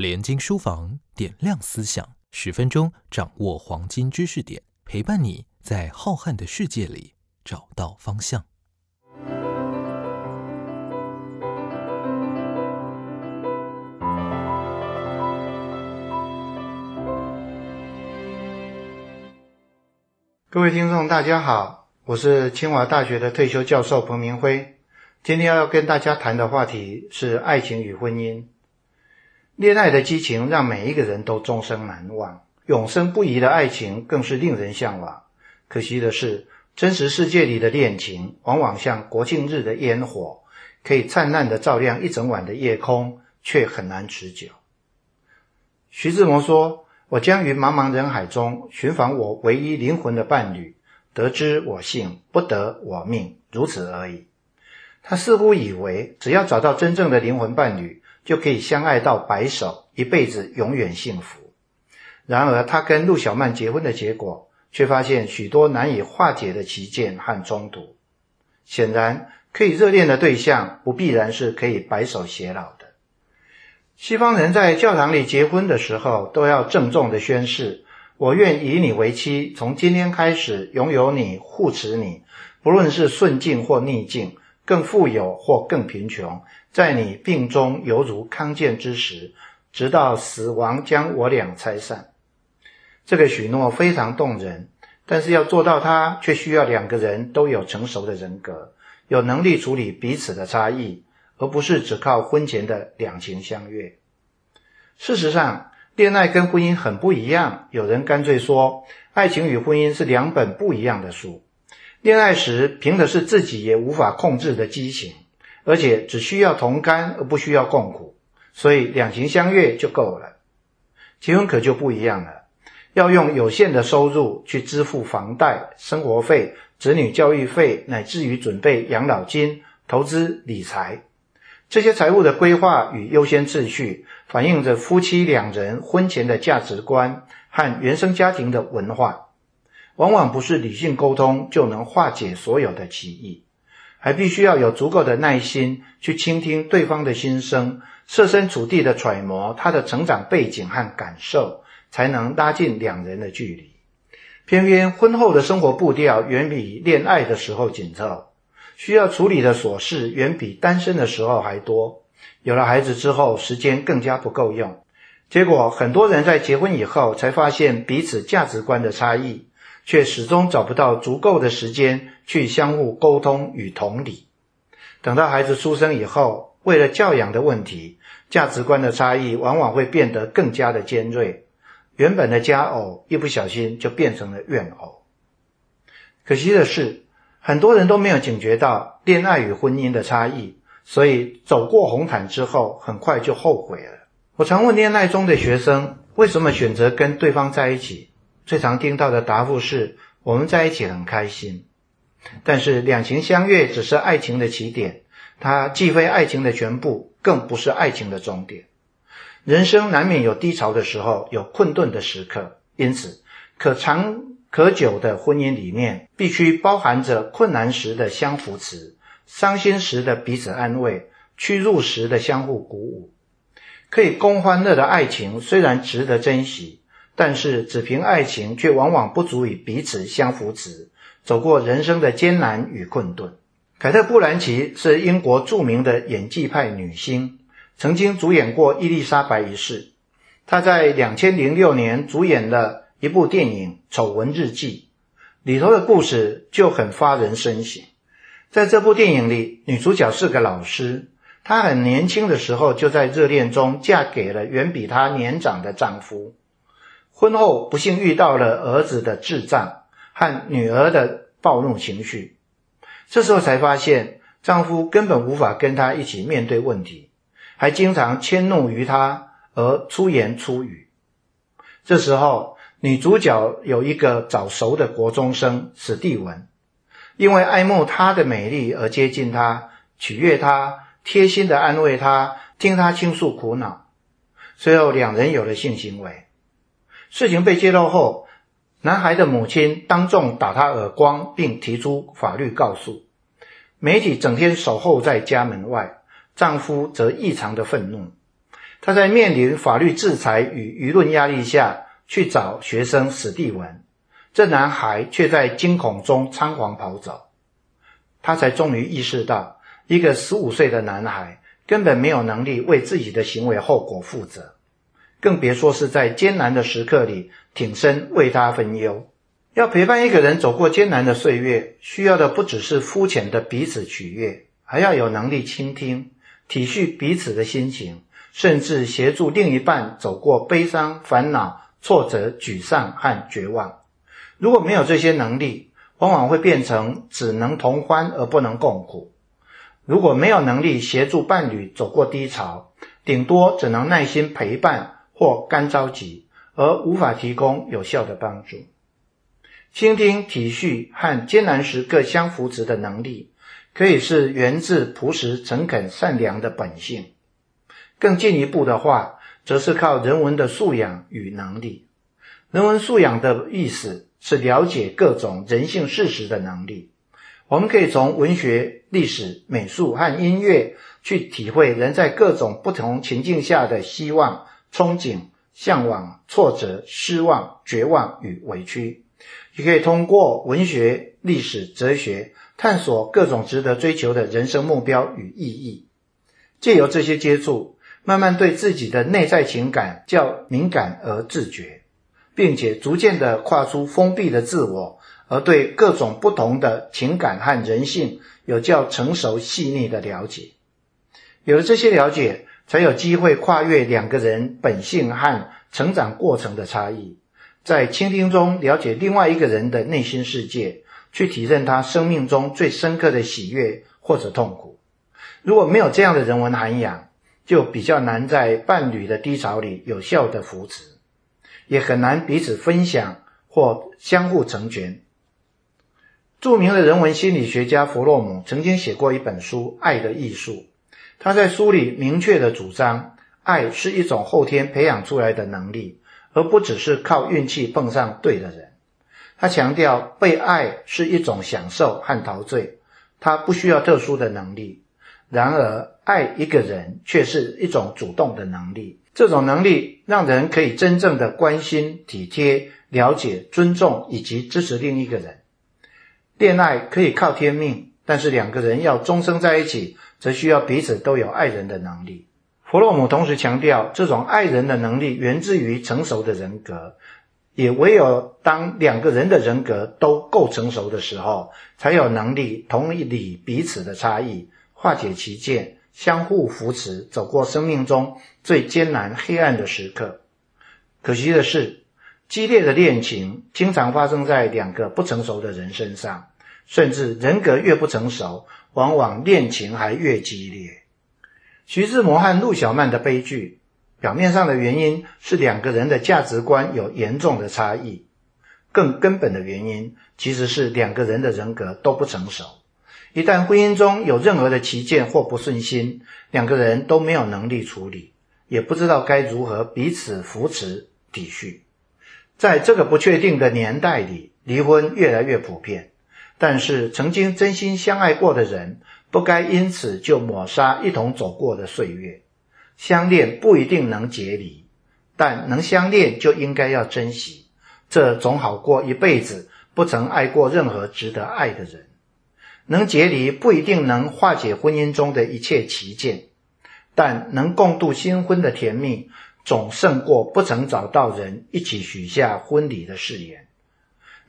联经书房点亮思想，十分钟掌握黄金知识点，陪伴你在浩瀚的世界里找到方向。各位听众，大家好，我是清华大学的退休教授彭明辉。今天要跟大家谈的话题是爱情与婚姻。恋爱的激情让每一个人都终生难忘，永生不移的爱情更是令人向往。可惜的是，真实世界里的恋情往往像国庆日的烟火，可以灿烂的照亮一整晚的夜空，却很难持久。徐志摩说：“我将于茫茫人海中寻访我唯一灵魂的伴侣，得之我幸，不得我命，如此而已。”他似乎以为，只要找到真正的灵魂伴侣，就可以相爱到白首，一辈子永远幸福。然而，他跟陆小曼结婚的结果，却发现许多难以化解的歧见和冲突。显然，可以热恋的对象，不必然是可以白首偕老的。西方人在教堂里结婚的时候，都要郑重的宣誓：“我愿以你为妻，从今天开始拥有你，护持你，不论是顺境或逆境。”更富有或更贫穷，在你病中犹如康健之时，直到死亡将我俩拆散。这个许诺非常动人，但是要做到它，却需要两个人都有成熟的人格，有能力处理彼此的差异，而不是只靠婚前的两情相悦。事实上，恋爱跟婚姻很不一样。有人干脆说，爱情与婚姻是两本不一样的书。恋爱时凭的是自己也无法控制的激情，而且只需要同甘而不需要共苦，所以两情相悦就够了。结婚可就不一样了，要用有限的收入去支付房贷、生活费、子女教育费，乃至于准备养老金、投资理财。这些财务的规划与优先次序，反映着夫妻两人婚前的价值观和原生家庭的文化。往往不是理性沟通就能化解所有的歧义，还必须要有足够的耐心去倾听对方的心声，设身处地的揣摩他的成长背景和感受，才能拉近两人的距离。偏偏婚后的生活步调远比恋爱的时候紧凑，需要处理的琐事远比单身的时候还多。有了孩子之后，时间更加不够用，结果很多人在结婚以后才发现彼此价值观的差异。却始终找不到足够的时间去相互沟通与同理。等到孩子出生以后，为了教养的问题，价值观的差异往往会变得更加的尖锐。原本的家偶一不小心就变成了怨偶。可惜的是，很多人都没有警觉到恋爱与婚姻的差异，所以走过红毯之后，很快就后悔了。我常问恋爱中的学生，为什么选择跟对方在一起？最常听到的答复是：“我们在一起很开心。”但是两情相悦只是爱情的起点，它既非爱情的全部，更不是爱情的终点。人生难免有低潮的时候，有困顿的时刻，因此可长可久的婚姻里面，必须包含着困难时的相扶持，伤心时的彼此安慰，屈辱时的相互鼓舞。可以共欢乐的爱情，虽然值得珍惜。但是，只凭爱情却往往不足以彼此相扶持，走过人生的艰难与困顿。凯特·布兰奇是英国著名的演技派女星，曾经主演过《伊丽莎白一世》。她在两千零六年主演了一部电影《丑闻日记》，里头的故事就很发人深省。在这部电影里，女主角是个老师，她很年轻的时候就在热恋中嫁给了远比她年长的丈夫。婚后不幸遇到了儿子的智障和女儿的暴怒情绪，这时候才发现丈夫根本无法跟她一起面对问题，还经常迁怒于她而出言粗语。这时候，女主角有一个早熟的国中生史蒂文，因为爱慕她的美丽而接近她，取悦她，贴心的安慰她，听她倾诉苦恼。随后，两人有了性行为。事情被揭露后，男孩的母亲当众打他耳光，并提出法律告诉。媒体整天守候在家门外，丈夫则异常的愤怒。他在面临法律制裁与舆论压力下去找学生史蒂文，这男孩却在惊恐中仓皇跑走。他才终于意识到，一个十五岁的男孩根本没有能力为自己的行为后果负责，更别说是在艰难的时刻里挺身为他分忧。要陪伴一个人走过艰难的岁月，需要的不只是肤浅的彼此取悦，还要有能力倾听、体恤彼此的心情。甚至协助另一半走过悲伤、烦恼、挫折、沮丧和绝望。如果没有这些能力，往往会变成只能同欢而不能共苦。如果没有能力协助伴侣走过低潮，顶多只能耐心陪伴或干着急，而无法提供有效的帮助。倾听、体恤和艰难时各相扶持的能力，可以是源自朴实、诚恳、善良的本性。更进一步的话，则是靠人文的素养与能力。人文素养的意思是了解各种人性事实的能力。我们可以从文学、历史、美术和音乐去体会人在各种不同情境下的希望、憧憬、向往、挫折、失望、绝望与委屈。也可以通过文学、历史、哲学探索各种值得追求的人生目标与意义。借由这些接触。慢慢对自己的内在情感较敏感而自觉，并且逐渐的跨出封闭的自我，而对各种不同的情感和人性有较成熟细腻的了解。有了这些了解，才有机会跨越两个人本性和成长过程的差异，在倾听中了解另外一个人的内心世界，去体认他生命中最深刻的喜悦或者痛苦。如果没有这样的人文涵养，就比较难在伴侣的低潮里有效的扶持，也很难彼此分享或相互成全。著名的人文心理学家弗洛姆曾经写过一本书《爱的艺术》，他在书里明确的主张，爱是一种后天培养出来的能力，而不只是靠运气碰上对的人。他强调，被爱是一种享受和陶醉，他不需要特殊的能力。然而，爱一个人却是一种主动的能力。这种能力让人可以真正的关心、体贴、了解、尊重以及支持另一个人。恋爱可以靠天命，但是两个人要终生在一起，则需要彼此都有爱人的能力。弗洛姆同时强调，这种爱人的能力源自于成熟的人格，也唯有当两个人的人格都够成熟的时候，才有能力同理彼此的差异。化解其见，相互扶持，走过生命中最艰难黑暗的时刻。可惜的是，激烈的恋情经常发生在两个不成熟的人身上，甚至人格越不成熟，往往恋情还越激烈。徐志摩和陆小曼的悲剧，表面上的原因是两个人的价值观有严重的差异，更根本的原因其实是两个人的人格都不成熟。一旦婚姻中有任何的歧见或不顺心，两个人都没有能力处理，也不知道该如何彼此扶持抵恤。在这个不确定的年代里，离婚越来越普遍。但是，曾经真心相爱过的人，不该因此就抹杀一同走过的岁月。相恋不一定能结离，但能相恋就应该要珍惜，这总好过一辈子不曾爱过任何值得爱的人。能结离不一定能化解婚姻中的一切歧见，但能共度新婚的甜蜜，总胜过不曾找到人一起许下婚礼的誓言。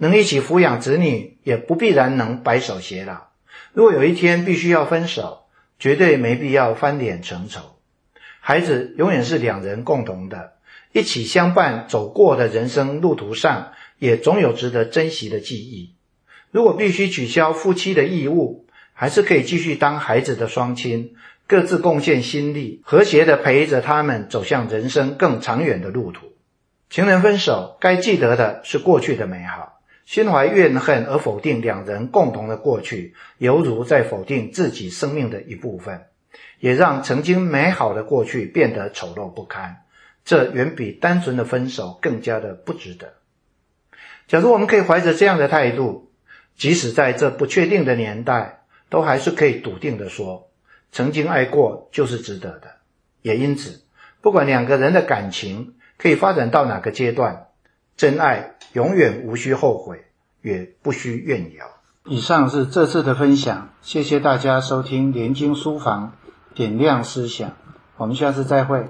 能一起抚养子女，也不必然能白首偕老。如果有一天必须要分手，绝对没必要翻脸成仇。孩子永远是两人共同的，一起相伴走过的人生路途上，也总有值得珍惜的记忆。如果必须取消夫妻的义务，还是可以继续当孩子的双亲，各自贡献心力，和谐的陪着他们走向人生更长远的路途。情人分手，该记得的是过去的美好。心怀怨恨而否定两人共同的过去，犹如在否定自己生命的一部分，也让曾经美好的过去变得丑陋不堪。这远比单纯的分手更加的不值得。假如我们可以怀着这样的态度，即使在这不确定的年代，都还是可以笃定的说，曾经爱过就是值得的。也因此，不管两个人的感情可以发展到哪个阶段，真爱永远无需后悔，也不需怨尤。以上是这次的分享，谢谢大家收听联经书房，点亮思想，我们下次再会。